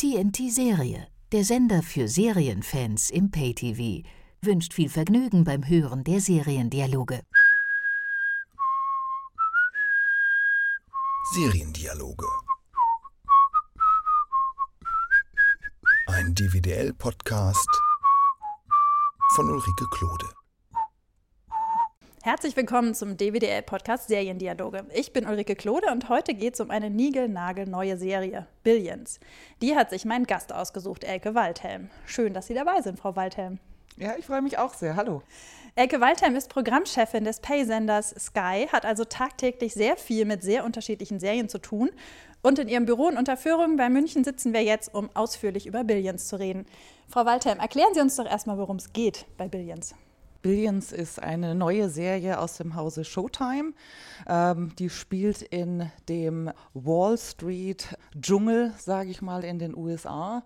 TNT Serie, der Sender für Serienfans im Pay-TV, wünscht viel Vergnügen beim Hören der Seriendialoge. Seriendialoge. Ein DVDL-Podcast von Ulrike Klode. Herzlich willkommen zum DWDL-Podcast Seriendialoge. Ich bin Ulrike Klode und heute geht es um eine niegelnagelneue Serie, Billions. Die hat sich mein Gast ausgesucht, Elke Waldhelm. Schön, dass Sie dabei sind, Frau Waldhelm. Ja, ich freue mich auch sehr. Hallo. Elke Waldhelm ist Programmchefin des Pay-Senders Sky, hat also tagtäglich sehr viel mit sehr unterschiedlichen Serien zu tun. Und in ihrem Büro in Unterführung bei München sitzen wir jetzt, um ausführlich über Billions zu reden. Frau Waldhelm, erklären Sie uns doch erstmal, worum es geht bei Billions. Billions ist eine neue Serie aus dem Hause Showtime. Ähm, die spielt in dem Wall Street Dschungel, sage ich mal, in den USA.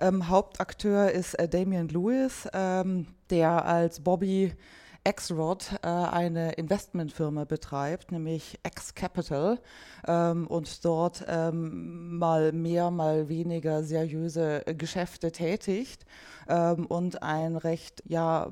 Ähm, Hauptakteur ist äh, Damian Lewis, ähm, der als Bobby X-Rod äh, eine Investmentfirma betreibt, nämlich X-Capital, ähm, und dort ähm, mal mehr, mal weniger seriöse Geschäfte tätigt ähm, und ein recht, ja,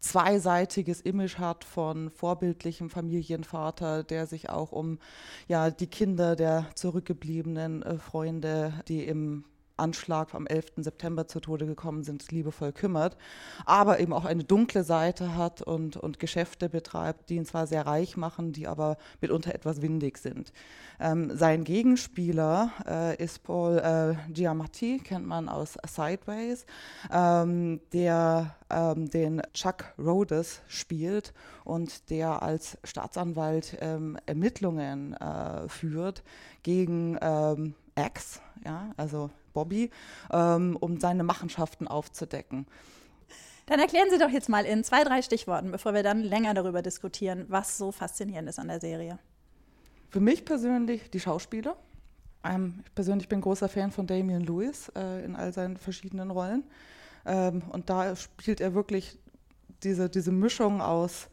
zweiseitiges Image hat von vorbildlichem Familienvater, der sich auch um ja, die Kinder der zurückgebliebenen äh, Freunde, die im Anschlag am 11. September zu Tode gekommen sind, liebevoll kümmert, aber eben auch eine dunkle Seite hat und, und Geschäfte betreibt, die ihn zwar sehr reich machen, die aber mitunter etwas windig sind. Ähm, sein Gegenspieler äh, ist Paul äh, Giamatti, kennt man aus Sideways, ähm, der ähm, den Chuck Rhodes spielt und der als Staatsanwalt ähm, Ermittlungen äh, führt gegen ähm, X, ja, also Bobby, ähm, um seine Machenschaften aufzudecken. Dann erklären Sie doch jetzt mal in zwei, drei Stichworten, bevor wir dann länger darüber diskutieren, was so faszinierend ist an der Serie. Für mich persönlich die Schauspieler. Ähm, ich persönlich bin großer Fan von Damian Lewis äh, in all seinen verschiedenen Rollen. Ähm, und da spielt er wirklich diese, diese Mischung aus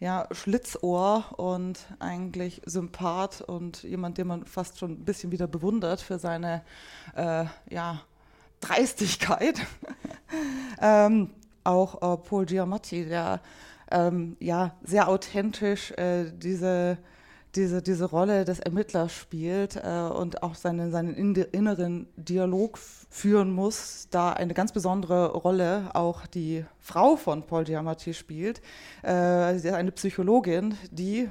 ja, Schlitzohr und eigentlich Sympath und jemand, den man fast schon ein bisschen wieder bewundert für seine äh, ja, Dreistigkeit. ähm, auch äh, Paul Giamatti, der ähm, ja sehr authentisch äh, diese diese, diese Rolle des Ermittlers spielt äh, und auch seine, seinen inneren Dialog führen muss, da eine ganz besondere Rolle auch die Frau von Paul Giamatti spielt. Äh, sie ist eine Psychologin, die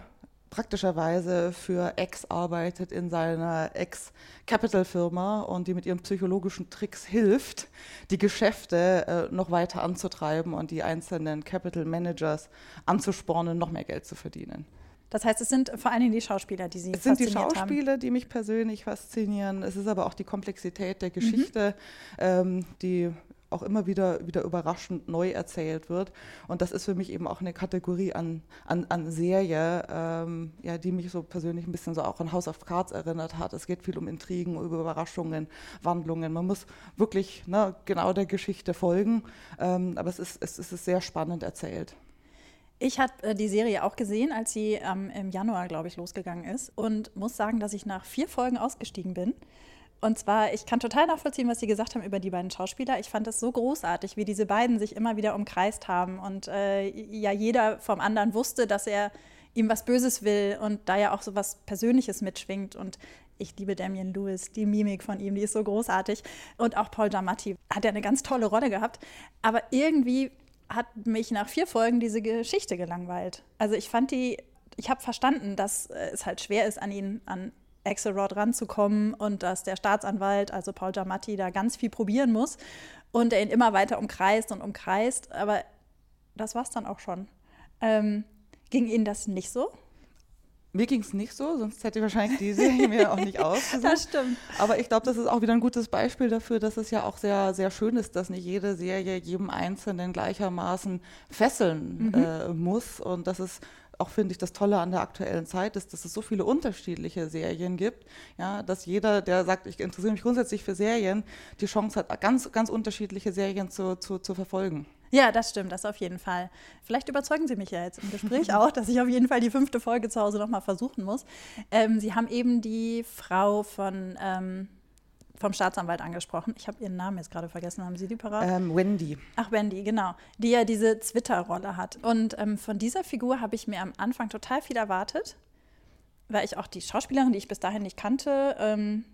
praktischerweise für Ex arbeitet in seiner Ex-Capital-Firma und die mit ihren psychologischen Tricks hilft, die Geschäfte äh, noch weiter anzutreiben und die einzelnen Capital Managers anzuspornen, noch mehr Geld zu verdienen. Das heißt, es sind vor allen Dingen die Schauspieler, die Sie Es sind die Schauspieler, haben. die mich persönlich faszinieren. Es ist aber auch die Komplexität der Geschichte, mhm. ähm, die auch immer wieder, wieder überraschend neu erzählt wird. Und das ist für mich eben auch eine Kategorie an, an, an Serie, ähm, ja, die mich so persönlich ein bisschen so auch an House of Cards erinnert hat. Es geht viel um Intrigen, um Überraschungen, Wandlungen. Man muss wirklich ne, genau der Geschichte folgen, ähm, aber es ist, es ist sehr spannend erzählt. Ich habe äh, die Serie auch gesehen, als sie ähm, im Januar, glaube ich, losgegangen ist und muss sagen, dass ich nach vier Folgen ausgestiegen bin. Und zwar, ich kann total nachvollziehen, was Sie gesagt haben über die beiden Schauspieler. Ich fand es so großartig, wie diese beiden sich immer wieder umkreist haben und äh, ja jeder vom anderen wusste, dass er ihm was Böses will und da ja auch so was Persönliches mitschwingt. Und ich liebe Damien Lewis, die Mimik von ihm, die ist so großartig. Und auch Paul Giamatti hat ja eine ganz tolle Rolle gehabt. Aber irgendwie hat mich nach vier Folgen diese Geschichte gelangweilt. Also ich fand die, ich habe verstanden, dass äh, es halt schwer ist, an ihn, an Axelrod ranzukommen und dass der Staatsanwalt, also Paul Giamatti, da ganz viel probieren muss und er ihn immer weiter umkreist und umkreist. Aber das war es dann auch schon. Ähm, ging Ihnen das nicht so? Mir ging es nicht so, sonst hätte ich wahrscheinlich die Serie mir auch nicht ausgesucht. Das stimmt. Aber ich glaube, das ist auch wieder ein gutes Beispiel dafür, dass es ja auch sehr, sehr schön ist, dass nicht jede Serie jedem Einzelnen gleichermaßen fesseln mhm. äh, muss und dass es auch finde ich das Tolle an der aktuellen Zeit ist, dass es so viele unterschiedliche Serien gibt, ja, dass jeder, der sagt, ich interessiere mich grundsätzlich für Serien, die Chance hat, ganz, ganz unterschiedliche Serien zu, zu, zu verfolgen. Ja, das stimmt, das auf jeden Fall. Vielleicht überzeugen Sie mich ja jetzt im Gespräch auch, dass ich auf jeden Fall die fünfte Folge zu Hause nochmal versuchen muss. Ähm, Sie haben eben die Frau von ähm, vom Staatsanwalt angesprochen. Ich habe ihren Namen jetzt gerade vergessen. Haben Sie die parat? Ähm, Wendy. Ach, Wendy, genau. Die ja diese Twitter-Rolle hat. Und ähm, von dieser Figur habe ich mir am Anfang total viel erwartet, weil ich auch die Schauspielerin, die ich bis dahin nicht kannte, ähm,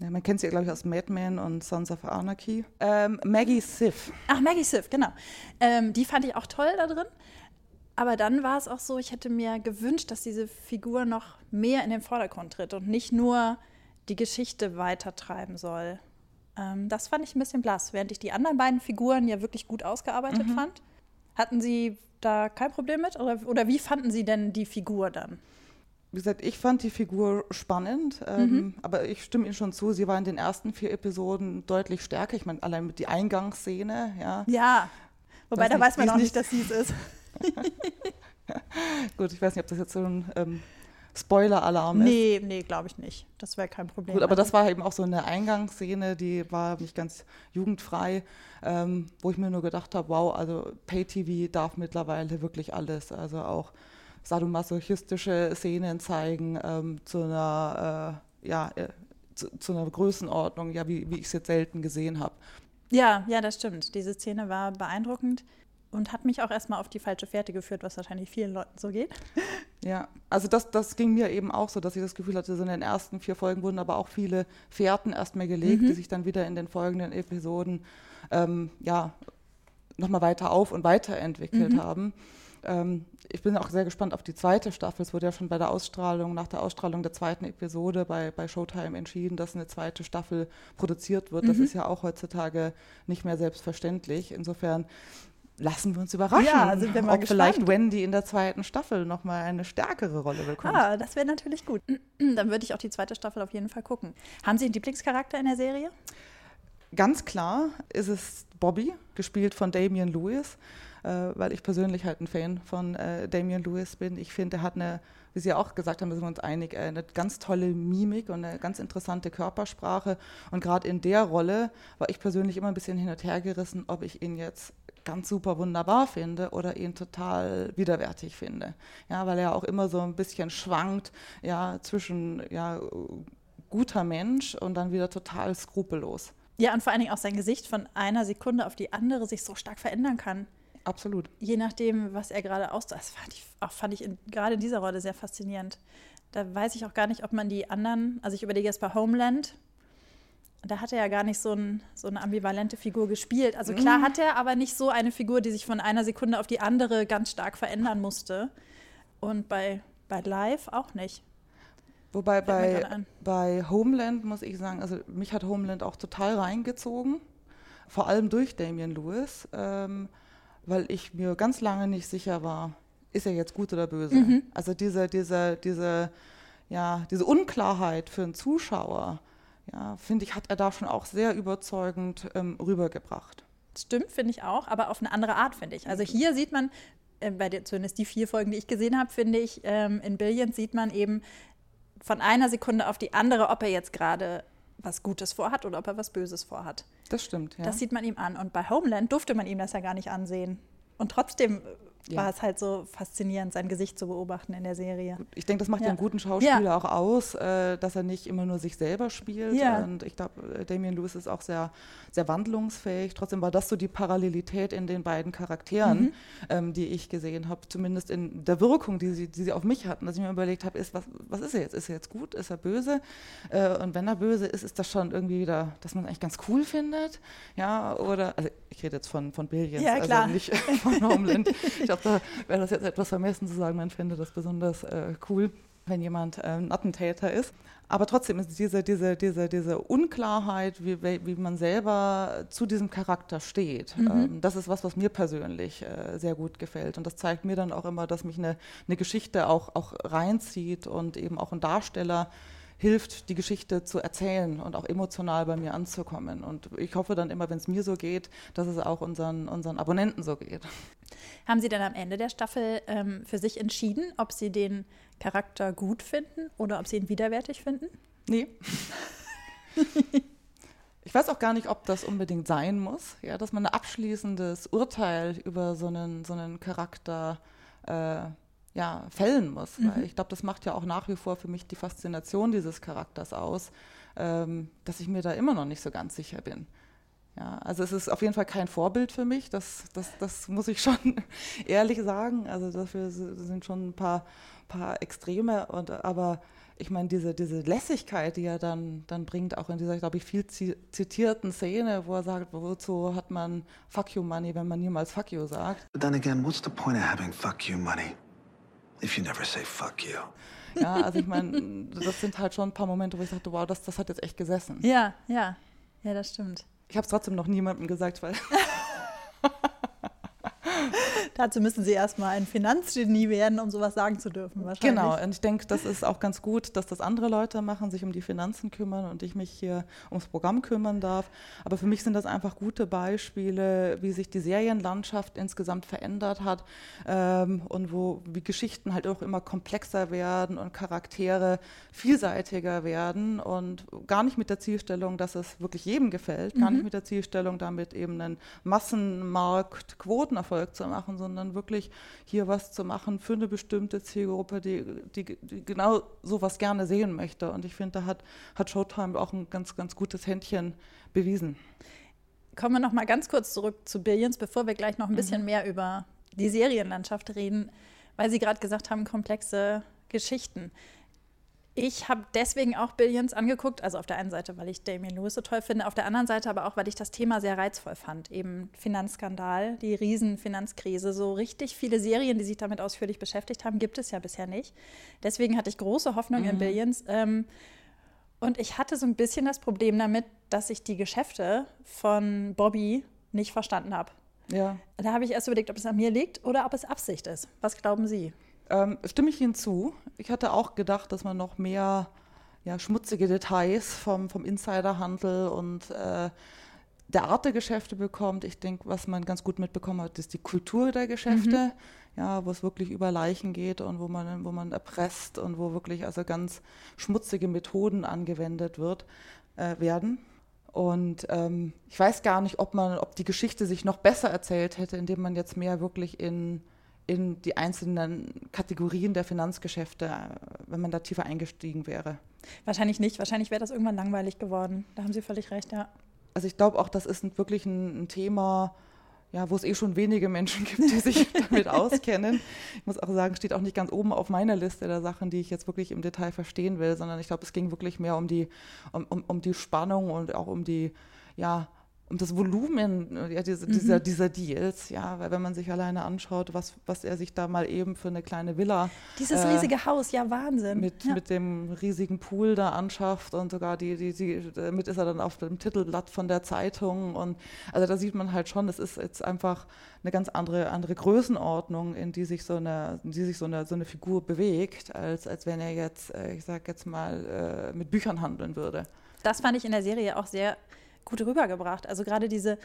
ja, man kennt sie, glaube ich, aus Mad Men und Sons of Anarchy. Ähm, Maggie Siff. Ach, Maggie Siff, genau. Ähm, die fand ich auch toll da drin. Aber dann war es auch so, ich hätte mir gewünscht, dass diese Figur noch mehr in den Vordergrund tritt und nicht nur die Geschichte weitertreiben soll. Ähm, das fand ich ein bisschen blass, während ich die anderen beiden Figuren ja wirklich gut ausgearbeitet mhm. fand. Hatten Sie da kein Problem mit? Oder, oder wie fanden Sie denn die Figur dann? Wie gesagt, ich fand die Figur spannend, ähm, mhm. aber ich stimme Ihnen schon zu, sie war in den ersten vier Episoden deutlich stärker. Ich meine, allein mit die Eingangsszene, ja. Ja, wobei da nicht, weiß man auch nicht, dass sie es ist. Gut, ich weiß nicht, ob das jetzt so ein ähm, Spoiler-Alarm ist. Nee, nee, glaube ich nicht. Das wäre kein Problem. Gut, aber das war eben auch so eine Eingangsszene, die war nicht ganz jugendfrei, ähm, wo ich mir nur gedacht habe, wow, also Pay-TV darf mittlerweile wirklich alles. Also auch sadomasochistische Szenen zeigen ähm, zu einer, äh, ja, äh, zu, zu, einer Größenordnung, ja, wie, wie ich es jetzt selten gesehen habe. Ja, ja, das stimmt. Diese Szene war beeindruckend und hat mich auch erstmal auf die falsche Fährte geführt, was wahrscheinlich vielen Leuten so geht. Ja, also das, das ging mir eben auch so, dass ich das Gefühl hatte, so in den ersten vier Folgen wurden aber auch viele Fährten erstmal gelegt, mhm. die sich dann wieder in den folgenden Episoden ähm, ja, nochmal weiter auf- und weiterentwickelt mhm. haben. Ähm, ich bin auch sehr gespannt auf die zweite Staffel. Es wurde ja schon bei der Ausstrahlung, nach der Ausstrahlung der zweiten Episode bei, bei Showtime entschieden, dass eine zweite Staffel produziert wird. Mhm. Das ist ja auch heutzutage nicht mehr selbstverständlich. Insofern lassen wir uns überraschen, ja, sind wir mal ob gespannt. vielleicht Wendy in der zweiten Staffel nochmal eine stärkere Rolle bekommt. Ah, das wäre natürlich gut. Dann würde ich auch die zweite Staffel auf jeden Fall gucken. Haben Sie einen Lieblingscharakter in der Serie? Ganz klar ist es Bobby, gespielt von Damian Lewis, weil ich persönlich halt ein Fan von äh, Damian Lewis bin. Ich finde, er hat eine, wie Sie auch gesagt haben, sind wir uns einig, äh, eine ganz tolle Mimik und eine ganz interessante Körpersprache. Und gerade in der Rolle war ich persönlich immer ein bisschen hin und her gerissen, ob ich ihn jetzt ganz super wunderbar finde oder ihn total widerwärtig finde. Ja, weil er auch immer so ein bisschen schwankt, ja, zwischen ja, guter Mensch und dann wieder total skrupellos. Ja, und vor allen Dingen auch sein Gesicht von einer Sekunde auf die andere sich so stark verändern kann. Absolut. Je nachdem, was er gerade ausdrückt. Das fand ich, auch, fand ich in, gerade in dieser Rolle sehr faszinierend. Da weiß ich auch gar nicht, ob man die anderen, also ich überlege jetzt bei Homeland, da hat er ja gar nicht so, ein, so, eine ambivalente Figur gespielt. Also klar mhm. hat er, aber nicht so eine Figur, die sich von einer Sekunde auf die andere ganz stark verändern musste. Und bei, bei Live auch nicht. Wobei bei, bei Homeland muss ich sagen, also mich hat Homeland auch total reingezogen, vor allem durch Damian Lewis, ähm, weil ich mir ganz lange nicht sicher war, ist er jetzt gut oder böse. Mhm. Also diese, diese, diese, ja, diese Unklarheit für einen Zuschauer, ja, finde ich, hat er da schon auch sehr überzeugend ähm, rübergebracht. Stimmt, finde ich auch, aber auf eine andere Art, finde ich. Also hier sieht man, äh, bei der, zumindest die vier Folgen, die ich gesehen habe, finde ich, ähm, in Billions sieht man eben von einer Sekunde auf die andere, ob er jetzt gerade was Gutes vorhat oder ob er was Böses vorhat. Das stimmt, ja. Das sieht man ihm an. Und bei Homeland durfte man ihm das ja gar nicht ansehen. Und trotzdem ja. war es halt so faszinierend, sein Gesicht zu beobachten in der Serie. Ich denke, das macht ja. einen guten Schauspieler ja. auch aus, äh, dass er nicht immer nur sich selber spielt. Und ich glaube, äh, Damien Lewis ist auch sehr, sehr wandlungsfähig. Trotzdem war das so die Parallelität in den beiden Charakteren, mhm. ähm, die ich gesehen habe, zumindest in der Wirkung, die sie, die sie auf mich hatten, dass ich mir überlegt habe, ist, was, was ist er jetzt? Ist er jetzt gut? Ist er böse? Äh, und wenn er böse ist, ist das schon irgendwie wieder, dass man es eigentlich ganz cool findet. Ja, oder, also ich rede jetzt von, von Billions, ja, also nicht von Homeland. Ich glaube, da wäre das jetzt etwas vermessen zu sagen, man fände das besonders äh, cool, wenn jemand äh, ein Attentäter ist. Aber trotzdem ist diese, diese, diese, diese Unklarheit, wie, wie man selber zu diesem Charakter steht, mhm. ähm, das ist was, was mir persönlich äh, sehr gut gefällt. Und das zeigt mir dann auch immer, dass mich eine, eine Geschichte auch, auch reinzieht und eben auch ein Darsteller hilft, die Geschichte zu erzählen und auch emotional bei mir anzukommen. Und ich hoffe dann immer, wenn es mir so geht, dass es auch unseren, unseren Abonnenten so geht. Haben Sie dann am Ende der Staffel ähm, für sich entschieden, ob Sie den Charakter gut finden oder ob Sie ihn widerwärtig finden? Nee. Ich weiß auch gar nicht, ob das unbedingt sein muss, ja, dass man ein abschließendes Urteil über so einen, so einen Charakter äh, ja, fällen muss. Mhm. Weil ich glaube, das macht ja auch nach wie vor für mich die Faszination dieses Charakters aus. ähm, dass ich mir da immer noch nicht so ganz sicher bin. Ja, also es ist auf jeden Fall kein Vorbild für mich, das, das, das muss ich schon ehrlich sagen. Also dafür sind schon ein paar, paar Extreme, und, aber ich meine, diese, diese Lässigkeit, die er dann, dann bringt, auch in dieser, glaube ich, viel zitierten Szene, wo er sagt, wozu hat man Fuck you money, wenn man niemals Fuck you sagt. But then again, what's the point of having fuck you money if you never say fuck you? Ja, also ich meine, das sind halt schon ein paar Momente, wo ich dachte, wow, das, das hat jetzt echt gesessen. Ja, ja, ja, das stimmt. Ich habe es trotzdem noch niemandem gesagt, weil Dazu müssen Sie erstmal ein Finanzgenie werden, um sowas sagen zu dürfen. Genau, und ich denke, das ist auch ganz gut, dass das andere Leute machen, sich um die Finanzen kümmern und ich mich hier ums Programm kümmern darf. Aber für mich sind das einfach gute Beispiele, wie sich die Serienlandschaft insgesamt verändert hat ähm, und wo wie Geschichten halt auch immer komplexer werden und Charaktere vielseitiger werden und gar nicht mit der Zielstellung, dass es wirklich jedem gefällt, mhm. gar nicht mit der Zielstellung, damit eben einen Massenmarkt Quotenerfolg zu machen, sondern wirklich hier was zu machen für eine bestimmte Zielgruppe, die, die, die genau sowas gerne sehen möchte. Und ich finde, da hat, hat Showtime auch ein ganz, ganz gutes Händchen bewiesen. Kommen wir noch mal ganz kurz zurück zu Billions, bevor wir gleich noch ein bisschen mhm. mehr über die Serienlandschaft reden, weil Sie gerade gesagt haben, komplexe Geschichten. Ich habe deswegen auch Billions angeguckt, also auf der einen Seite, weil ich Damien Lewis so toll finde, auf der anderen Seite aber auch, weil ich das Thema sehr reizvoll fand. Eben Finanzskandal, die Riesenfinanzkrise. So richtig viele Serien, die sich damit ausführlich beschäftigt haben, gibt es ja bisher nicht. Deswegen hatte ich große Hoffnung mhm. in Billions. Ähm, und ich hatte so ein bisschen das Problem damit, dass ich die Geschäfte von Bobby nicht verstanden habe. Ja. Da habe ich erst überlegt, ob es an mir liegt oder ob es Absicht ist. Was glauben Sie? Ähm, stimme ich Ihnen zu. Ich hatte auch gedacht, dass man noch mehr ja, schmutzige Details vom, vom Insiderhandel und äh, der Art der Geschäfte bekommt. Ich denke, was man ganz gut mitbekommen hat, ist die Kultur der Geschäfte, mhm. ja, wo es wirklich über Leichen geht und wo man, wo man erpresst und wo wirklich also ganz schmutzige Methoden angewendet wird, äh, werden. Und ähm, ich weiß gar nicht, ob man, ob die Geschichte sich noch besser erzählt hätte, indem man jetzt mehr wirklich in in die einzelnen Kategorien der Finanzgeschäfte, wenn man da tiefer eingestiegen wäre. Wahrscheinlich nicht. Wahrscheinlich wäre das irgendwann langweilig geworden. Da haben Sie völlig recht, ja. Also ich glaube auch, das ist wirklich ein, ein Thema, ja, wo es eh schon wenige Menschen gibt, die sich damit auskennen. Ich muss auch sagen, steht auch nicht ganz oben auf meiner Liste der Sachen, die ich jetzt wirklich im Detail verstehen will, sondern ich glaube, es ging wirklich mehr um die, um, um, um die Spannung und auch um die, ja, um das Volumen ja, diese, mhm. dieser, dieser Deals, ja, weil wenn man sich alleine anschaut, was, was er sich da mal eben für eine kleine Villa. Dieses äh, riesige Haus, ja, Wahnsinn. Mit, ja. mit dem riesigen Pool da anschafft und sogar die, die, die, damit ist er dann auf dem Titelblatt von der Zeitung. Und also da sieht man halt schon, es ist jetzt einfach eine ganz andere, andere Größenordnung, in die sich so eine, in die sich so eine, so eine Figur bewegt, als, als wenn er jetzt, äh, ich sag jetzt mal, äh, mit Büchern handeln würde. Das fand ich in der Serie auch sehr gut rübergebracht. Also gerade diese,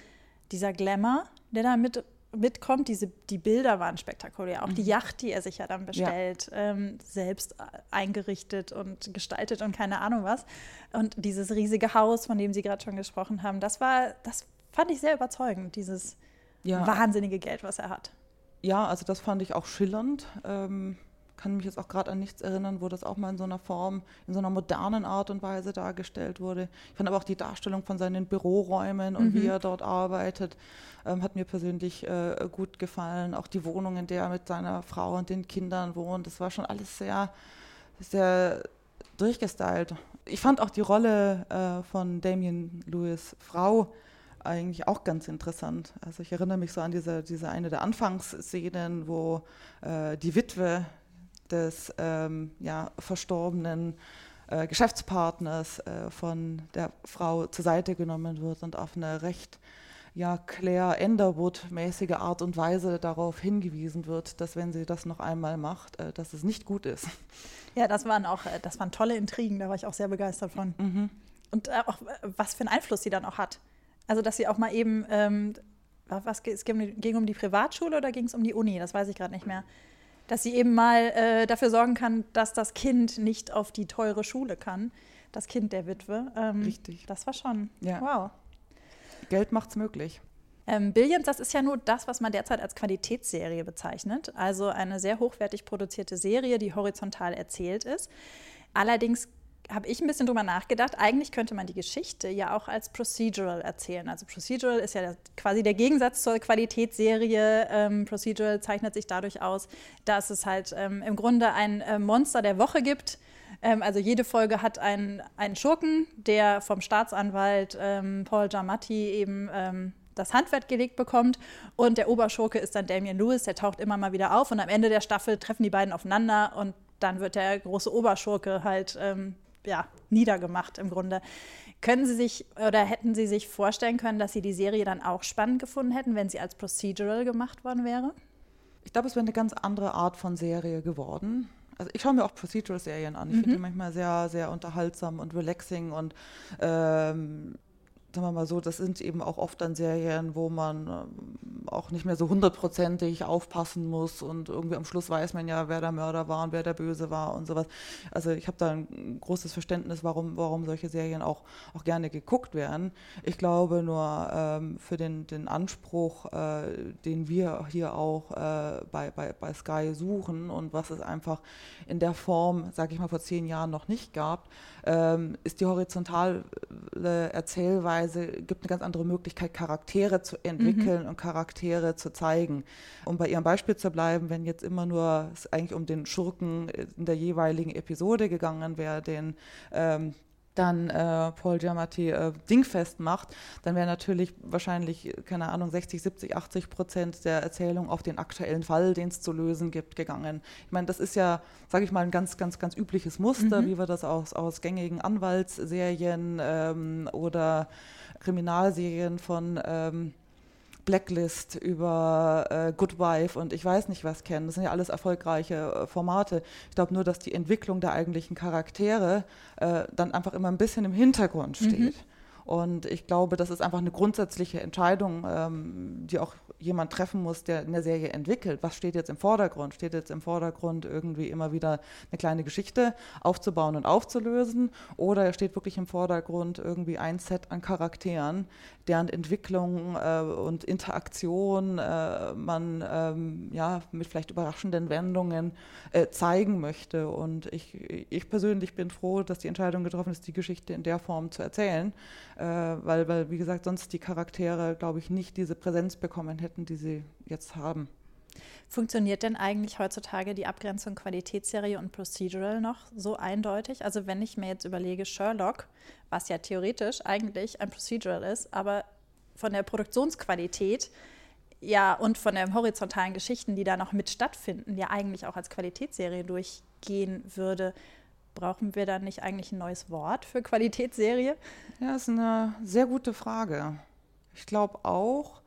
dieser Glamour, der da mit, mitkommt, diese, die Bilder waren spektakulär. Auch mhm. die Yacht, die er sich ja dann bestellt, ja. Ähm, selbst eingerichtet und gestaltet und keine Ahnung was. Und dieses riesige Haus, von dem Sie gerade schon gesprochen haben, das war, das fand ich sehr überzeugend, dieses ja. wahnsinnige Geld, was er hat. Ja, also das fand ich auch schillernd. Ähm, kann mich jetzt auch gerade an nichts erinnern, wo das auch mal in so einer Form, in so einer modernen Art und Weise dargestellt wurde. Ich fand aber auch die Darstellung von seinen Büroräumen und mhm. wie er dort arbeitet, ähm, hat mir persönlich äh, gut gefallen. Auch die Wohnung, in der er mit seiner Frau und den Kindern wohnt, das war schon alles sehr, sehr durchgestylt. Ich fand auch die Rolle äh, von Damien Lewis Frau eigentlich auch ganz interessant. Also ich erinnere mich so an diese, diese eine der Anfangsszenen, wo äh, die Witwe des ähm, ja, verstorbenen äh, Geschäftspartners äh, von der Frau zur Seite genommen wird und auf eine recht ja, Claire Enderwood-mäßige Art und Weise darauf hingewiesen wird, dass wenn sie das noch einmal macht, äh, dass es nicht gut ist. Ja, das waren auch, äh, das waren tolle Intrigen, da war ich auch sehr begeistert von. Mhm. Und äh, auch was für einen Einfluss sie dann auch hat. Also, dass sie auch mal eben, ähm, was, es ging um die Privatschule oder ging es um die Uni? Das weiß ich gerade nicht mehr dass sie eben mal äh, dafür sorgen kann, dass das Kind nicht auf die teure Schule kann. Das Kind der Witwe. Ähm, Richtig. Das war schon. Ja. Wow. Geld macht's möglich. Ähm, Billions, das ist ja nur das, was man derzeit als Qualitätsserie bezeichnet. Also eine sehr hochwertig produzierte Serie, die horizontal erzählt ist. Allerdings habe ich ein bisschen drüber nachgedacht. Eigentlich könnte man die Geschichte ja auch als Procedural erzählen. Also Procedural ist ja quasi der Gegensatz zur Qualitätsserie. Ähm, Procedural zeichnet sich dadurch aus, dass es halt ähm, im Grunde ein äh, Monster der Woche gibt. Ähm, also jede Folge hat einen, einen Schurken, der vom Staatsanwalt ähm, Paul Giamatti eben ähm, das Handwerk gelegt bekommt. Und der Oberschurke ist dann Damian Lewis, der taucht immer mal wieder auf. Und am Ende der Staffel treffen die beiden aufeinander und dann wird der große Oberschurke halt ähm, ja, niedergemacht im Grunde. Können Sie sich oder hätten Sie sich vorstellen können, dass Sie die Serie dann auch spannend gefunden hätten, wenn sie als Procedural gemacht worden wäre? Ich glaube, es wäre eine ganz andere Art von Serie geworden. Also ich schaue mir auch Procedural-Serien an. Ich mhm. finde die manchmal sehr, sehr unterhaltsam und relaxing und ähm, sagen wir mal so, das sind eben auch oft dann Serien, wo man ähm, auch nicht mehr so hundertprozentig aufpassen muss und irgendwie am Schluss weiß man ja, wer der Mörder war und wer der Böse war und sowas. Also ich habe da ein großes Verständnis, warum, warum solche Serien auch, auch gerne geguckt werden. Ich glaube nur ähm, für den, den Anspruch, äh, den wir hier auch äh, bei, bei, bei Sky suchen und was es einfach in der Form, sage ich mal, vor zehn Jahren noch nicht gab, ähm, ist die horizontale Erzählweise, gibt eine ganz andere Möglichkeit, Charaktere zu entwickeln mhm. und Charaktere zu zeigen. Um bei Ihrem Beispiel zu bleiben, wenn jetzt immer nur es eigentlich um den Schurken in der jeweiligen Episode gegangen wäre, den ähm, dann äh, Paul Giamatti äh, dingfest macht, dann wäre natürlich wahrscheinlich, keine Ahnung, 60, 70, 80 Prozent der Erzählung auf den aktuellen Fall, den es zu lösen gibt, gegangen. Ich meine, das ist ja, sage ich mal, ein ganz, ganz, ganz übliches Muster, mhm. wie wir das aus, aus gängigen Anwaltsserien ähm, oder Kriminalserien von ähm, Blacklist, über äh, Good Wife und ich weiß nicht was kennen. Das sind ja alles erfolgreiche äh, Formate. Ich glaube nur, dass die Entwicklung der eigentlichen Charaktere äh, dann einfach immer ein bisschen im Hintergrund steht. Mhm. Und ich glaube, das ist einfach eine grundsätzliche Entscheidung, ähm, die auch jemand treffen muss, der eine Serie entwickelt. Was steht jetzt im Vordergrund? Steht jetzt im Vordergrund irgendwie immer wieder eine kleine Geschichte aufzubauen und aufzulösen? Oder steht wirklich im Vordergrund irgendwie ein Set an Charakteren, deren Entwicklung äh, und Interaktion äh, man ähm, ja, mit vielleicht überraschenden Wendungen äh, zeigen möchte. Und ich, ich persönlich bin froh, dass die Entscheidung getroffen ist, die Geschichte in der Form zu erzählen, äh, weil, weil, wie gesagt, sonst die Charaktere, glaube ich, nicht diese Präsenz bekommen hätten, die sie jetzt haben. Funktioniert denn eigentlich heutzutage die Abgrenzung Qualitätsserie und Procedural noch so eindeutig? Also wenn ich mir jetzt überlege, Sherlock, was ja theoretisch eigentlich ein Procedural ist, aber von der Produktionsqualität ja und von den horizontalen Geschichten, die da noch mit stattfinden, ja eigentlich auch als Qualitätsserie durchgehen würde. Brauchen wir dann nicht eigentlich ein neues Wort für Qualitätsserie? Ja, das ist eine sehr gute Frage. Ich glaube auch,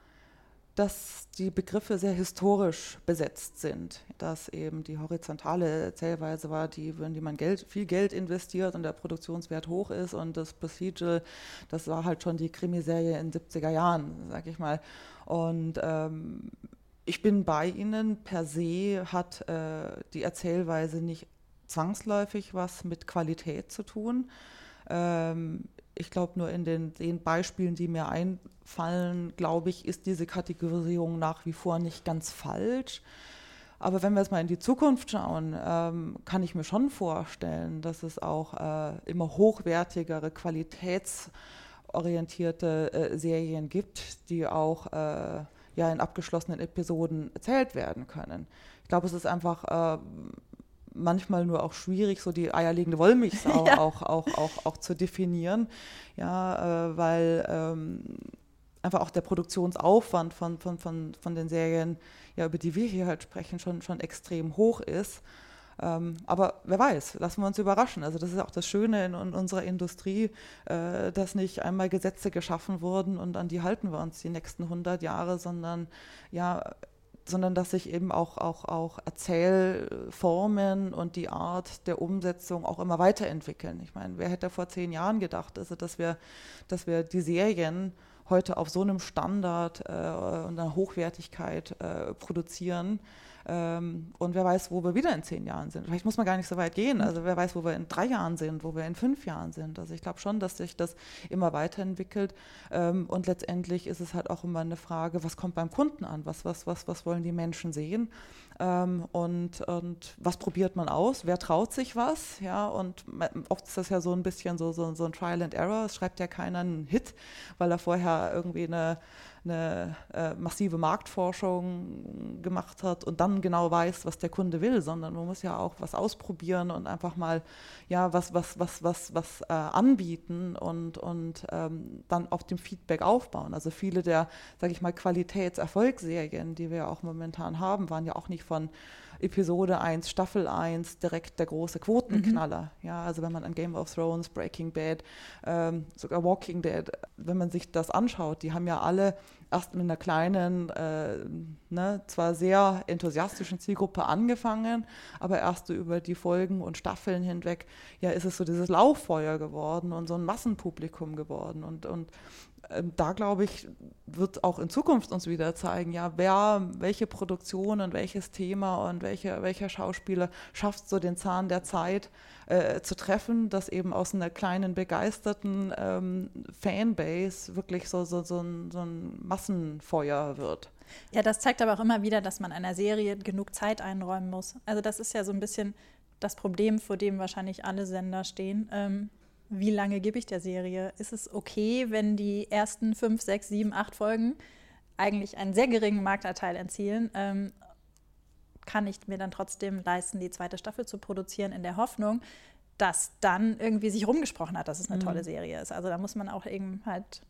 dass die Begriffe sehr historisch besetzt sind, dass eben die horizontale Erzählweise war, die, in die man Geld, viel Geld investiert und der Produktionswert hoch ist und das Procedural, das war halt schon die Krimiserie in den 70er Jahren, sag ich mal. Und ähm, ich bin bei Ihnen, per se hat äh, die Erzählweise nicht zwangsläufig was mit Qualität zu tun. Ähm, ich glaube, nur in den, den, Beispielen, die mir einfallen, glaube ich, ist diese Kategorisierung nach wie vor nicht ganz falsch. Aber wenn wir jetzt mal in die Zukunft schauen, ähm, kann ich mir schon vorstellen, dass es auch äh, immer hochwertigere, qualitätsorientierte äh, Serien gibt, die auch äh, ja in abgeschlossenen Episoden erzählt werden können. Ich glaube, es ist einfach äh, manchmal nur auch schwierig, so die eierlegende Wollmilchsau ja. auch, auch, auch, auch zu definieren. Ja, äh, weil ähm, einfach auch der Produktionsaufwand von, von, von, von den Serien, ja, über die wir hier halt sprechen, schon, schon extrem hoch ist. Ähm, aber wer weiß, lassen wir uns überraschen. Also das ist auch das Schöne in, in unserer Industrie, äh, dass nicht einmal Gesetze geschaffen wurden und an die halten wir uns die nächsten 100 Jahre, sondern ja, sondern dass sich eben auch, auch, auch Erzählformen und die Art der Umsetzung auch immer weiterentwickeln. Ich meine, wer hätte vor zehn Jahren gedacht, also dass wir, dass wir die Serien heute auf so einem Standard äh, und einer Hochwertigkeit äh, produzieren, und wer weiß, wo wir wieder in zehn Jahren sind. Vielleicht muss man gar nicht so weit gehen. Mhm. Also wer weiß, wo wir in drei Jahren sind, wo wir in fünf Jahren sind. Also ich glaube schon, dass sich das immer weiterentwickelt. Ähm, und letztendlich ist es halt auch immer eine Frage, was kommt beim Kunden an? Was, was, was, was wollen die Menschen sehen? Ähm, und, und was probiert man aus? Wer traut sich was? Ja, und oft ist das ja so ein bisschen so, so, so ein Trial and Error. Es schreibt ja keiner einen Hit, weil er vorher irgendwie eine eine äh, massive Marktforschung gemacht hat und dann genau weiß, was der Kunde will, sondern man muss ja auch was ausprobieren und einfach mal ja was was was was was äh, anbieten und und ähm, dann auf dem Feedback aufbauen. Also viele der sage ich mal Qualitätserfolgsserien, die wir auch momentan haben, waren ja auch nicht von Episode 1, Staffel 1 direkt der große Quotenknaller. Mhm. Ja, also wenn man an Game of Thrones, Breaking Bad, ähm, sogar Walking Dead, wenn man sich das anschaut, die haben ja alle erst mit einer kleinen, äh, ne, zwar sehr enthusiastischen Zielgruppe angefangen, aber erst so über die Folgen und Staffeln hinweg, ja, ist es so dieses Lauffeuer geworden und so ein Massenpublikum geworden. Und, und ähm, da glaube ich, wird auch in Zukunft uns wieder zeigen, ja, wer, welche Produktion und welches Thema und welche, welcher Schauspieler schafft so den Zahn der Zeit äh, zu treffen, dass eben aus einer kleinen begeisterten ähm, Fanbase wirklich so, so, so, ein, so ein Massenfeuer wird. Ja, das zeigt aber auch immer wieder, dass man einer Serie genug Zeit einräumen muss. Also das ist ja so ein bisschen das Problem, vor dem wahrscheinlich alle Sender stehen. Ähm, wie lange gebe ich der Serie? Ist es okay, wenn die ersten fünf, sechs, sieben, acht Folgen eigentlich einen sehr geringen Marktanteil erzielen? Ähm, kann ich mir dann trotzdem leisten, die zweite Staffel zu produzieren, in der Hoffnung, dass dann irgendwie sich rumgesprochen hat, dass es eine mhm. tolle Serie ist. Also da muss man auch eben halt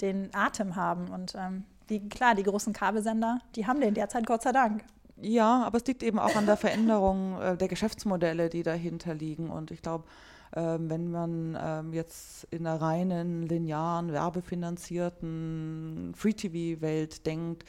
den Atem haben. Und ähm, die, klar, die großen Kabelsender, die haben den derzeit Gott sei Dank. Ja, aber es liegt eben auch an der Veränderung äh, der Geschäftsmodelle, die dahinter liegen. Und ich glaube, ähm, wenn man ähm, jetzt in einer reinen, linearen, werbefinanzierten Free-TV-Welt denkt,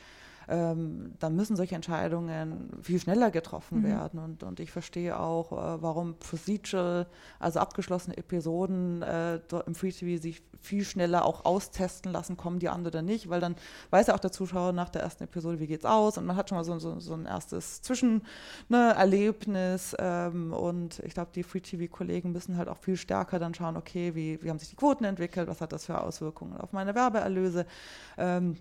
ähm, dann müssen solche Entscheidungen viel schneller getroffen mhm. werden. Und, und ich verstehe auch, äh, warum Procedural, also abgeschlossene Episoden äh, im Free TV sich viel schneller auch austesten lassen, kommen die an oder nicht, weil dann weiß ja auch der Zuschauer nach der ersten Episode, wie geht's aus und man hat schon mal so, so, so ein erstes Zwischenerlebnis ne, ähm, und ich glaube, die Free-TV-Kollegen müssen halt auch viel stärker dann schauen, okay, wie, wie haben sich die Quoten entwickelt, was hat das für Auswirkungen auf meine Werbeerlöse. Ähm,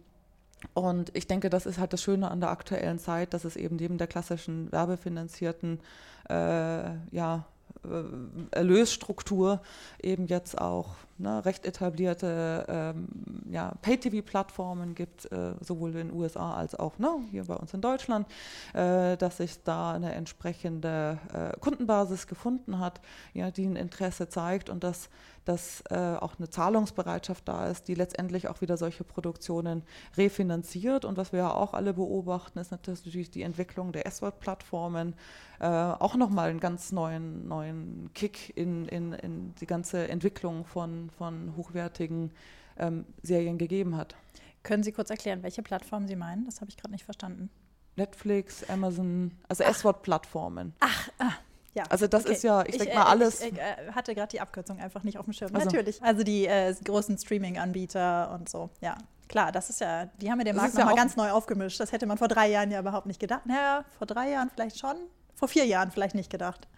und ich denke, das ist halt das Schöne an der aktuellen Zeit, dass es eben neben der klassischen werbefinanzierten äh, ja, äh, Erlösstruktur eben jetzt auch ne, recht etablierte ähm, ja, Pay-TV-Plattformen gibt, äh, sowohl in den USA als auch ne, hier bei uns in Deutschland, äh, dass sich da eine entsprechende äh, Kundenbasis gefunden hat, ja, die ein Interesse zeigt und dass, dass äh, auch eine Zahlungsbereitschaft da ist, die letztendlich auch wieder solche Produktionen refinanziert. Und was wir ja auch alle beobachten, ist natürlich die Entwicklung der S-Word-Plattformen, äh, auch nochmal einen ganz neuen, neuen Kick in, in, in die ganze Entwicklung von von, hochwertigen ähm, Serien gegeben hat. Können Sie kurz erklären, welche Plattformen Sie meinen? Das habe ich gerade nicht verstanden. Netflix, Amazon, also S-Wort-Plattformen. Ach, ah, ja. Also das okay. ist ja, ich, ich denke mal, äh, alles. Ich, ich äh, hatte gerade die Abkürzung einfach nicht auf dem Schirm. Also. Natürlich. Also die äh, großen Streaming-Anbieter und so, ja. Klar, das ist ja, die haben ja den Markt nochmal ja ganz neu aufgemischt. Das hätte man vor drei Jahren ja überhaupt nicht gedacht. Naja, vor drei Jahren vielleicht schon, vor vier Jahren vielleicht nicht gedacht.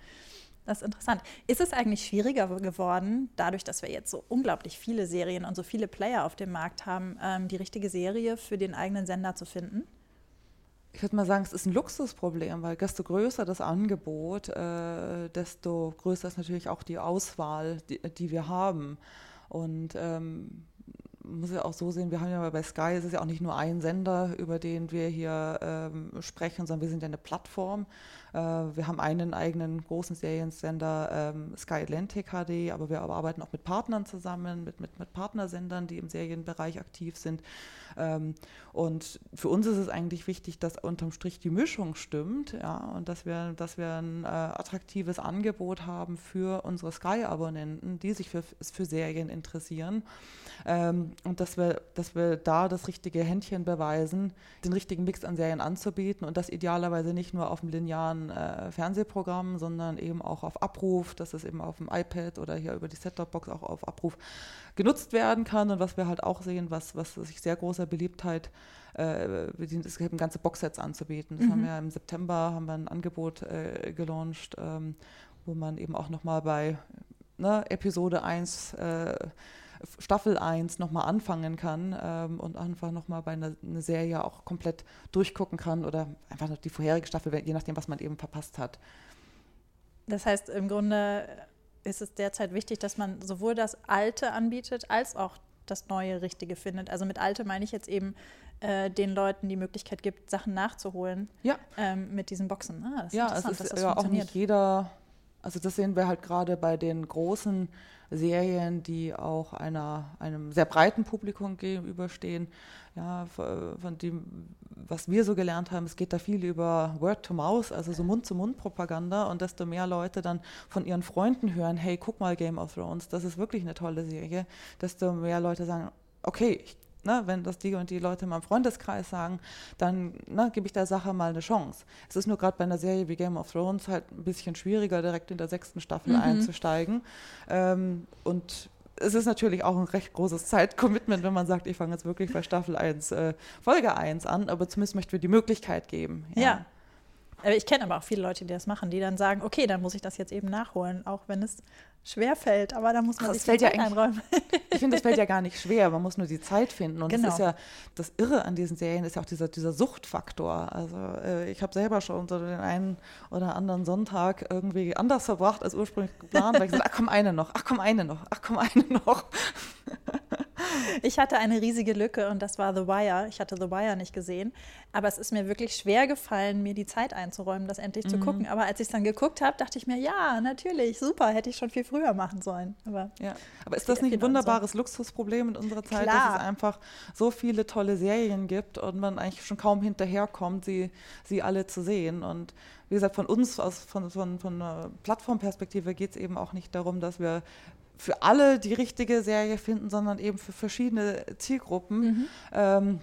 Das ist interessant. Ist es eigentlich schwieriger geworden, dadurch, dass wir jetzt so unglaublich viele Serien und so viele Player auf dem Markt haben, ähm, die richtige Serie für den eigenen Sender zu finden? Ich würde mal sagen, es ist ein Luxusproblem, weil desto größer das Angebot, äh, desto größer ist natürlich auch die Auswahl, die, die wir haben. Und ähm, muss ja auch so sehen, wir haben ja bei Sky, es ist ja auch nicht nur ein Sender, über den wir hier ähm, sprechen, sondern wir sind ja eine Plattform. Äh, wir haben einen eigenen großen Seriensender, ähm, Sky Atlantic HD, aber wir arbeiten auch mit Partnern zusammen, mit, mit, mit Partnersendern, die im Serienbereich aktiv sind. Ähm, und für uns ist es eigentlich wichtig, dass unterm Strich die Mischung stimmt ja, und dass wir, dass wir ein äh, attraktives Angebot haben für unsere Sky-Abonnenten, die sich für, für Serien interessieren. Ähm, und dass wir, dass wir da das richtige Händchen beweisen, den richtigen Mix an Serien anzubieten und das idealerweise nicht nur auf dem linearen äh, Fernsehprogramm, sondern eben auch auf Abruf, dass es eben auf dem iPad oder hier über die Set-Top-Box auch auf Abruf genutzt werden kann. Und was wir halt auch sehen, was, was sich sehr großer Beliebtheit äh, bedient, ist eben ganze Boxsets anzubieten. Das mhm. haben wir im September haben wir ein Angebot äh, gelauncht, ähm, wo man eben auch nochmal bei ne, Episode 1 äh, Staffel 1 nochmal anfangen kann ähm, und einfach nochmal bei einer eine Serie auch komplett durchgucken kann oder einfach noch die vorherige Staffel, je nachdem, was man eben verpasst hat. Das heißt, im Grunde ist es derzeit wichtig, dass man sowohl das Alte anbietet, als auch das Neue Richtige findet. Also mit Alte meine ich jetzt eben äh, den Leuten die Möglichkeit gibt, Sachen nachzuholen ja. ähm, mit diesen Boxen. Ah, ja, es ist ja auch nicht jeder, also das sehen wir halt gerade bei den großen Serien, die auch einer, einem sehr breiten Publikum gegenüberstehen. Ja, von dem, was wir so gelernt haben, es geht da viel über Word to Mouth, also so Mund-zu-Mund-Propaganda und desto mehr Leute dann von ihren Freunden hören, hey, guck mal Game of Thrones, das ist wirklich eine tolle Serie, desto mehr Leute sagen, okay, ich Ne, wenn das die und die Leute in meinem Freundeskreis sagen, dann ne, gebe ich der Sache mal eine Chance. Es ist nur gerade bei einer Serie wie Game of Thrones halt ein bisschen schwieriger, direkt in der sechsten Staffel mhm. einzusteigen. Ähm, und es ist natürlich auch ein recht großes Zeitcommitment, wenn man sagt, ich fange jetzt wirklich bei Staffel 1, äh, Folge 1 an, aber zumindest möchten wir die Möglichkeit geben. Ja. ja. Ich kenne aber auch viele Leute, die das machen, die dann sagen, okay, dann muss ich das jetzt eben nachholen, auch wenn es schwer fällt, aber da muss man Ach, sich Zeit ja einräumen. ich finde, das fällt ja gar nicht schwer, man muss nur die Zeit finden. Und genau. das ist ja das Irre an diesen Serien, ist ja auch dieser, dieser Suchtfaktor. Also äh, ich habe selber schon so den einen oder anderen Sonntag irgendwie anders verbracht als ursprünglich geplant, weil ich gesagt ach komm, eine noch, ach komm, eine noch, ach komm, eine noch. Ich hatte eine riesige Lücke und das war The Wire. Ich hatte The Wire nicht gesehen, aber es ist mir wirklich schwer gefallen, mir die Zeit einzuräumen, das endlich mhm. zu gucken. Aber als ich es dann geguckt habe, dachte ich mir, ja, natürlich, super, hätte ich schon viel früher machen sollen. Aber, ja. aber ist das nicht ein wunderbares so. Luxusproblem in unserer Zeit, Klar. dass es einfach so viele tolle Serien gibt und man eigentlich schon kaum hinterherkommt, sie, sie alle zu sehen? Und wie gesagt, von uns, aus, von, von, von einer Plattformperspektive geht es eben auch nicht darum, dass wir für alle die richtige Serie finden, sondern eben für verschiedene Zielgruppen. Mhm. Ähm,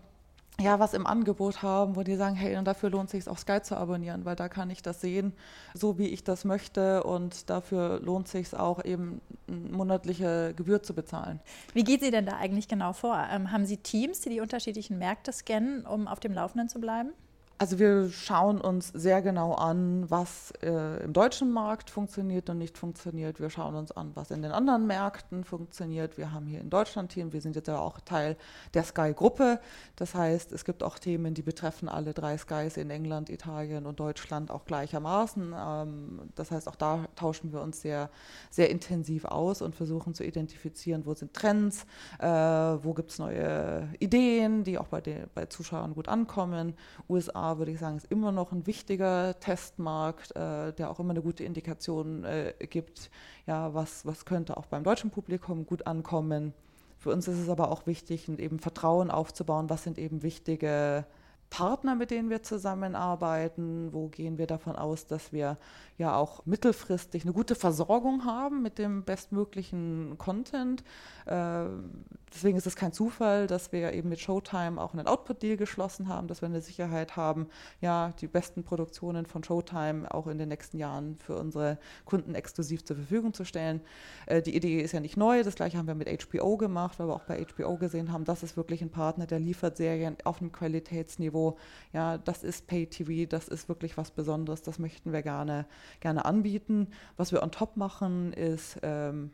ja, was im Angebot haben, wo die sagen, hey, und dafür lohnt es sich auch Sky zu abonnieren, weil da kann ich das sehen, so wie ich das möchte und dafür lohnt es sich auch eben eine monatliche Gebühr zu bezahlen. Wie geht Sie denn da eigentlich genau vor? Ähm, haben Sie Teams, die die unterschiedlichen Märkte scannen, um auf dem Laufenden zu bleiben? Also wir schauen uns sehr genau an, was äh, im deutschen Markt funktioniert und nicht funktioniert. Wir schauen uns an, was in den anderen Märkten funktioniert. Wir haben hier in Deutschland Themen, wir sind jetzt ja auch Teil der Sky-Gruppe. Das heißt, es gibt auch Themen, die betreffen alle drei Skys in England, Italien und Deutschland auch gleichermaßen. Ähm, das heißt, auch da tauschen wir uns sehr, sehr intensiv aus und versuchen zu identifizieren, wo sind Trends, äh, wo gibt es neue Ideen, die auch bei, den, bei Zuschauern gut ankommen. USA würde ich sagen, ist immer noch ein wichtiger Testmarkt, äh, der auch immer eine gute Indikation äh, gibt, ja, was, was könnte auch beim deutschen Publikum gut ankommen. Für uns ist es aber auch wichtig, eben Vertrauen aufzubauen, was sind eben wichtige Partner, mit denen wir zusammenarbeiten? Wo gehen wir davon aus, dass wir ja auch mittelfristig eine gute Versorgung haben mit dem bestmöglichen Content? Äh, deswegen ist es kein Zufall, dass wir eben mit Showtime auch einen Output-Deal geschlossen haben, dass wir eine Sicherheit haben, ja, die besten Produktionen von Showtime auch in den nächsten Jahren für unsere Kunden exklusiv zur Verfügung zu stellen. Äh, die Idee ist ja nicht neu, das gleiche haben wir mit HBO gemacht, weil wir auch bei HBO gesehen haben, das ist wirklich ein Partner, der liefert Serien auf einem Qualitätsniveau. Ja, das ist Pay-TV, das ist wirklich was Besonderes, das möchten wir gerne, gerne anbieten. Was wir on top machen, ist ähm,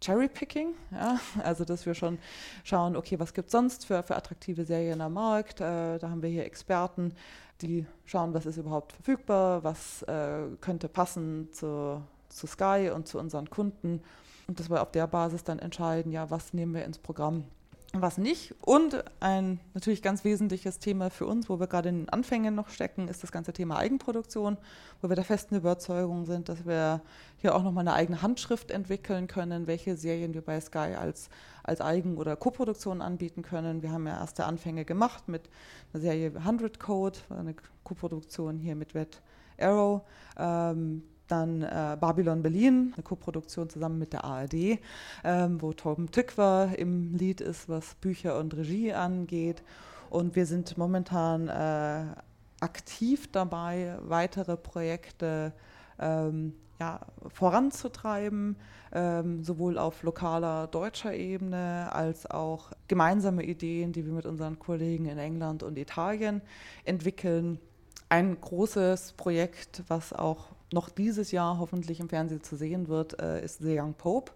Cherry-Picking, ja? also dass wir schon schauen, okay, was gibt es sonst für, für attraktive Serien am Markt. Äh, da haben wir hier Experten, die schauen, was ist überhaupt verfügbar, was äh, könnte passen zu, zu Sky und zu unseren Kunden. Und dass wir auf der Basis dann entscheiden, ja, was nehmen wir ins Programm was nicht. Und ein natürlich ganz wesentliches Thema für uns, wo wir gerade in den Anfängen noch stecken, ist das ganze Thema Eigenproduktion, wo wir der festen Überzeugung sind, dass wir hier auch nochmal eine eigene Handschrift entwickeln können, welche Serien wir bei Sky als, als Eigen- oder Koproduktion anbieten können. Wir haben ja erste Anfänge gemacht mit einer Serie 100 Code, eine Koproduktion hier mit Wet Arrow. Ähm, Dann äh, Babylon Berlin, eine Koproduktion zusammen mit der ARD, ähm, wo Torben Tückwer im Lied ist, was Bücher und Regie angeht. Und wir sind momentan äh, aktiv dabei, weitere Projekte ähm, ja, voranzutreiben, ähm, sowohl auf lokaler deutscher Ebene als auch gemeinsame Ideen, die wir mit unseren Kollegen in England und Italien entwickeln. Ein großes Projekt, was auch noch dieses Jahr hoffentlich im Fernsehen zu sehen wird, äh, ist The Young Pope.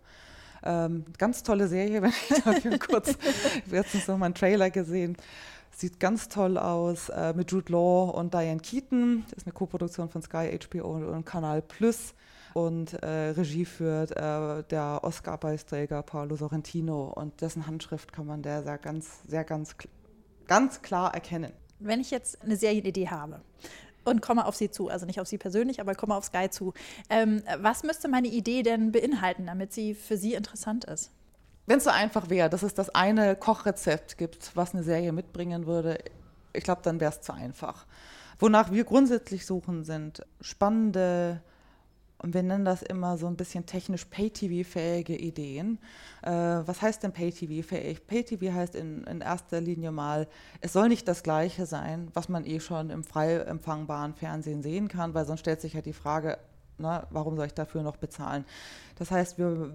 Ähm, ganz tolle Serie, wenn ich dafür kurz letztens noch mal einen Trailer gesehen. Sieht ganz toll aus äh, mit Jude Law und Diane Keaton. Das ist eine Co-Produktion von Sky, HBO und Kanal Plus. Und äh, Regie führt äh, der Oscar-Preisträger Paolo Sorrentino. Und dessen Handschrift kann man der sehr ganz, sehr ganz, ganz klar erkennen. Wenn ich jetzt eine Serienidee habe und komme auf Sie zu, also nicht auf Sie persönlich, aber komme auf Sky zu, ähm, was müsste meine Idee denn beinhalten, damit sie für Sie interessant ist? Wenn es so einfach wäre, dass es das eine Kochrezept gibt, was eine Serie mitbringen würde, ich glaube, dann wäre es zu einfach. Wonach wir grundsätzlich suchen, sind spannende, und wir nennen das immer so ein bisschen technisch Pay-TV-fähige Ideen. Äh, was heißt denn Pay-TV-fähig? Pay-TV heißt in, in, erster Linie mal, es soll nicht das Gleiche sein, was man eh schon im frei empfangbaren Fernsehen sehen kann, weil sonst stellt sich ja die Frage, na, warum soll ich dafür noch bezahlen? Das heißt, wir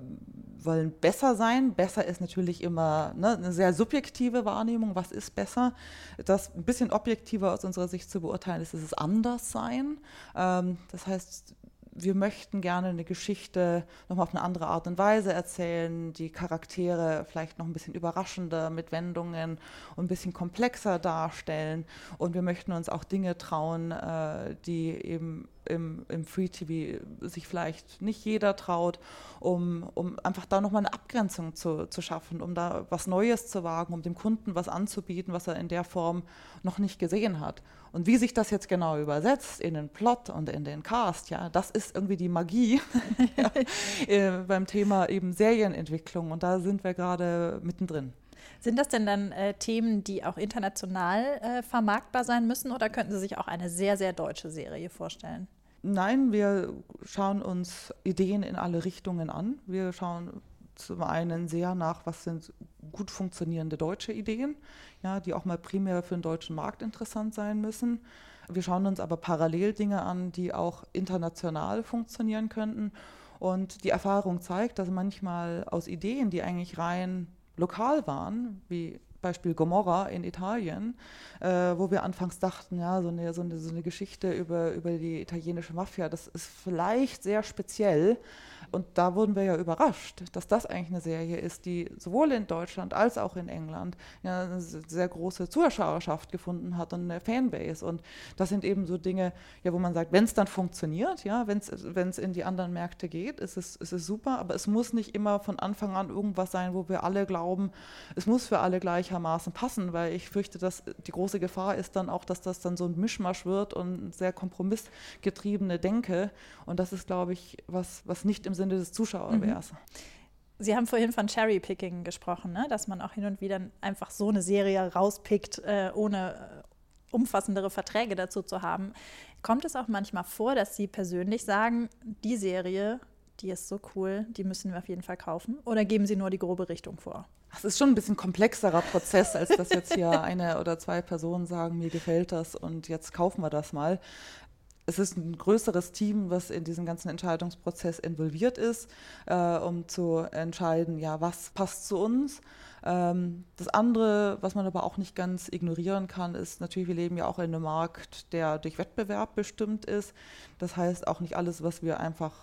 wollen besser sein. Besser ist natürlich immer ne, eine sehr subjektive Wahrnehmung. Was ist besser? Das ein bisschen objektiver aus unserer Sicht zu beurteilen ist, ist es anders sein. Ähm, das heißt, wir möchten gerne eine Geschichte nochmal auf eine andere Art und Weise erzählen, die Charaktere vielleicht noch ein bisschen überraschender mit Wendungen und ein bisschen komplexer darstellen. Und wir möchten uns auch Dinge trauen, äh, die eben im, im Free TV sich vielleicht nicht jeder traut, um, um einfach da nochmal eine Abgrenzung zu, zu schaffen, um da was Neues zu wagen, um dem Kunden was anzubieten, was er in der Form noch nicht gesehen hat. Und wie sich das jetzt genau übersetzt in den Plot und in den Cast, ja, das ist irgendwie die Magie ja, äh, beim Thema eben Serienentwicklung. Und da sind wir gerade mittendrin. Sind das denn dann äh, Themen, die auch international äh, vermarktbar sein müssen oder könnten Sie sich auch eine sehr, sehr deutsche Serie vorstellen? Nein, wir schauen uns Ideen in alle Richtungen an. Wir schauen zum einen sehr nach, was sind gut funktionierende deutsche Ideen, ja, die auch mal primär für den deutschen Markt interessant sein müssen. Wir schauen uns aber parallel Dinge an, die auch international funktionieren könnten. Und die Erfahrung zeigt, dass manchmal aus Ideen, die eigentlich rein lokal waren, wie Beispiel Gomorra in Italien, äh, wo wir anfangs dachten, ja, so eine, so eine, so eine Geschichte über, über die italienische Mafia, das ist vielleicht sehr speziell, und da wurden wir ja überrascht, dass das eigentlich eine Serie ist, die sowohl in Deutschland als auch in England ja, eine sehr große Zuschauerschaft gefunden hat und eine Fanbase. Und das sind eben so Dinge, ja, wo man sagt, wenn es dann funktioniert, ja, wenn es in die anderen Märkte geht, ist es, ist es super, aber es muss nicht immer von Anfang an irgendwas sein, wo wir alle glauben, es muss für alle gleichermaßen passen, weil ich fürchte, dass die große Gefahr ist dann auch, dass das dann so ein Mischmasch wird und sehr kompromissgetriebene Denke. Und das ist, glaube ich, was, was nicht im Sinne des Zuschauers wäre. Mhm. Sie haben vorhin von Cherry-Picking gesprochen, ne? dass man auch hin und wieder einfach so eine Serie rauspickt, äh, ohne äh, umfassendere Verträge dazu zu haben. Kommt es auch manchmal vor, dass Sie persönlich sagen, die Serie, die ist so cool, die müssen wir auf jeden Fall kaufen? Oder geben Sie nur die grobe Richtung vor? Das ist schon ein bisschen komplexerer Prozess, als dass jetzt hier eine oder zwei Personen sagen, mir gefällt das und jetzt kaufen wir das mal es ist ein größeres Team, was in diesen ganzen Entscheidungsprozess involviert ist, äh, um zu entscheiden, ja, was passt zu uns. Ähm, das andere, was man aber auch nicht ganz ignorieren kann, ist natürlich, wir leben ja auch in einem Markt, der durch Wettbewerb bestimmt ist. Das heißt, auch nicht alles, was wir einfach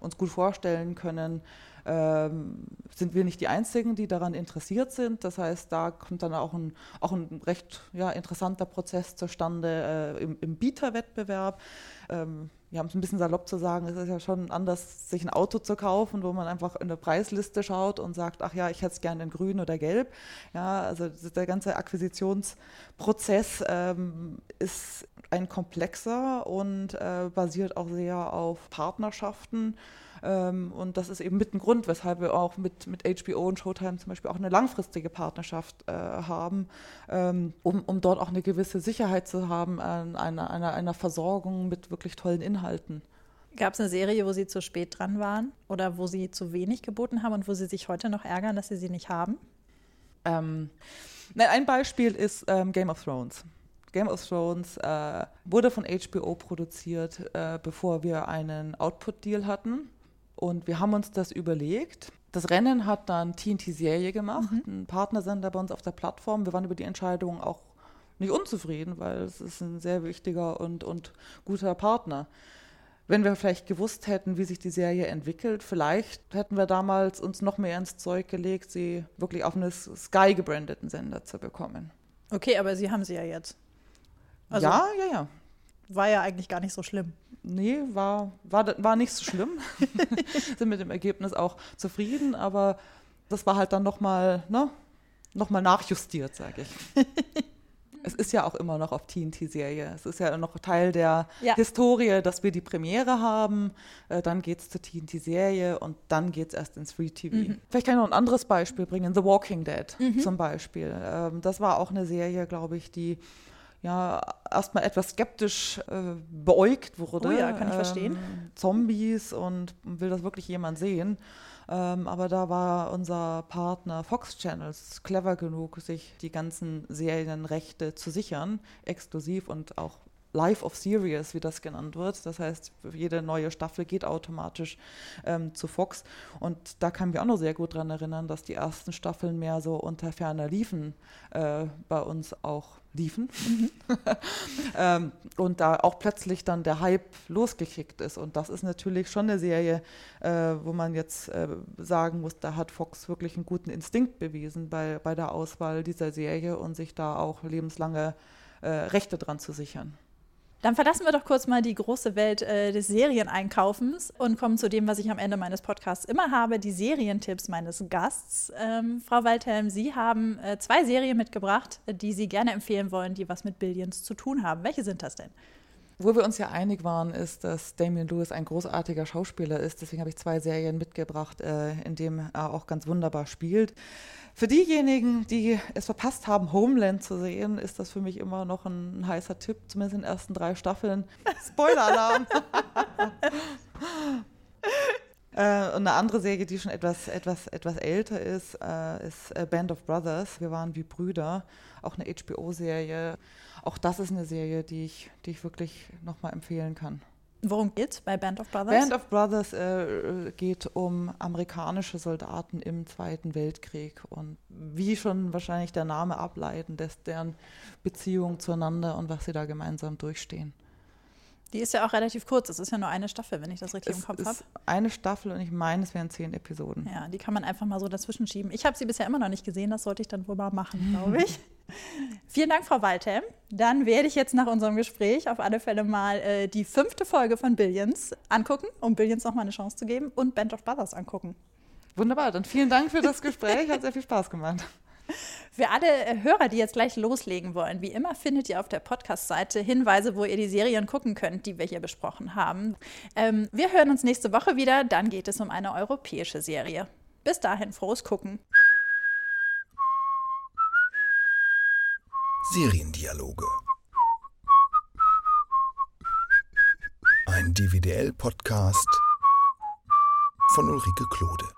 uns gut vorstellen können, ähm, sind wir nicht die Einzigen, die daran interessiert sind. Das heißt, da kommt dann auch ein, auch ein recht ja, interessanter Prozess zustande äh, im, im Bieterwettbewerb. Ähm, ja, um es ein bisschen salopp zu sagen, es ist ja schon anders, sich ein Auto zu kaufen, wo man einfach in der Preisliste schaut und sagt, ach ja, ich hätte es gerne in grün oder gelb. Ja, also der ganze Akquisitionsprozess ähm, ist ein komplexer und äh, basiert auch sehr auf Partnerschaften ähm, und das ist eben mit ein Grund, weshalb wir auch mit, mit HBO und Showtime zum Beispiel auch eine langfristige Partnerschaft äh, haben, ähm, um, um dort auch eine gewisse Sicherheit zu haben an einer, einer, einer Versorgung mit wirklich tollen Inhalten. Gab es eine Serie, wo Sie zu spät dran waren oder wo Sie zu wenig geboten haben und wo Sie sich heute noch ärgern, dass Sie sie nicht haben? Ähm, ein Beispiel ist ähm, Game of Thrones. Game of Thrones äh, wurde von HBO produziert, äh, bevor wir einen Output-Deal hatten. Und wir haben uns das überlegt. Das Rennen hat dann TNT-Serie gemacht, mhm. ein Partnersender bei uns auf der Plattform. Wir waren über die Entscheidung auch nicht unzufrieden, weil es ist ein sehr wichtiger und, und guter Partner. Wenn wir vielleicht gewusst hätten, wie sich die Serie entwickelt, vielleicht hätten wir damals uns noch mehr ins Zeug gelegt, sie wirklich auf einen Sky gebrandeten Sender zu bekommen. Okay, aber Sie haben sie ja jetzt. Also ja, ja, ja. War ja eigentlich gar nicht so schlimm. Nee, war, war, war nicht so schlimm. Sind mit dem Ergebnis auch zufrieden, aber das war halt dann nochmal ne, noch nachjustiert, sage ich. es ist ja auch immer noch auf TNT-Serie. Es ist ja noch Teil der ja. Historie, dass wir die Premiere haben, äh, dann geht es zur TNT-Serie und dann geht es erst ins Free TV. Mhm. Vielleicht kann ich noch ein anderes Beispiel bringen, The Walking Dead mhm. zum Beispiel. Ähm, das war auch eine Serie, glaube ich, die ja erstmal etwas skeptisch äh, beäugt wurde. Oh ja, kann ich verstehen. Ähm, Zombies und will das wirklich jemand sehen? Ähm, aber da war unser Partner Fox Channels clever genug, sich die ganzen Serienrechte zu sichern, exklusiv und auch Life of Series, wie das genannt wird. Das heißt, jede neue Staffel geht automatisch ähm, zu Fox. Und da kann ich mich auch noch sehr gut daran erinnern, dass die ersten Staffeln mehr so unter ferner Liefen äh, bei uns auch liefen. Mhm. ähm, und da auch plötzlich dann der Hype losgekickt ist. Und das ist natürlich schon eine Serie, äh, wo man jetzt äh, sagen muss, da hat Fox wirklich einen guten Instinkt bewiesen bei, bei der Auswahl dieser Serie und sich da auch lebenslange äh, Rechte dran zu sichern. Dann verlassen wir doch kurz mal die große Welt äh, des Serieneinkaufens und kommen zu dem, was ich am Ende meines Podcasts immer habe, die Serientipps meines Gasts. Ähm, Frau Waldhelm, Sie haben äh, zwei Serien mitgebracht, die Sie gerne empfehlen wollen, die was mit Billions zu tun haben. Welche sind das denn? Wo wir uns ja einig waren, ist, dass Damien Lewis ein großartiger Schauspieler ist. Deswegen habe ich zwei Serien mitgebracht, äh, in denen er auch ganz wunderbar spielt. Für diejenigen, die es verpasst haben, Homeland zu sehen, ist das für mich immer noch ein heißer Tipp, zumindest in den ersten drei Staffeln. Spoiler-Alarm! Äh, und eine andere Serie, die schon etwas, etwas, etwas älter ist, äh, ist äh, Band of Brothers. Wir waren wie Brüder, auch eine HBO-Serie. Auch das ist eine Serie, die ich, die ich wirklich nochmal empfehlen kann. Worum geht es bei Band of Brothers? Band of Brothers äh, geht um amerikanische Soldaten im Zweiten Weltkrieg und wie schon wahrscheinlich der Name ableiten lässt, deren Beziehung zueinander und was sie da gemeinsam durchstehen. Die ist ja auch relativ kurz. Es ist ja nur eine Staffel, wenn ich das richtig es im Kopf habe. Eine Staffel und ich meine, es wären zehn Episoden. Ja, die kann man einfach mal so dazwischen schieben. Ich habe sie bisher immer noch nicht gesehen. Das sollte ich dann wohl mal machen, glaube ich. Vielen Dank, Frau Waldhelm. Dann werde ich jetzt nach unserem Gespräch auf alle Fälle mal äh, die fünfte Folge von Billions angucken, um Billions nochmal eine Chance zu geben und Band of Brothers angucken. Wunderbar. Dann vielen Dank für das Gespräch. Hat sehr viel Spaß gemacht. Für alle äh, Hörer, die jetzt gleich loslegen wollen, wie immer findet ihr auf der Podcast-Seite Hinweise, wo ihr die Serien gucken könnt, die wir hier besprochen haben. Ähm, wir hören uns nächste Woche wieder, dann geht es um eine europäische Serie. Bis dahin, frohes Gucken. Seriendialoge. Ein DVDL-Podcast von Ulrike Klode.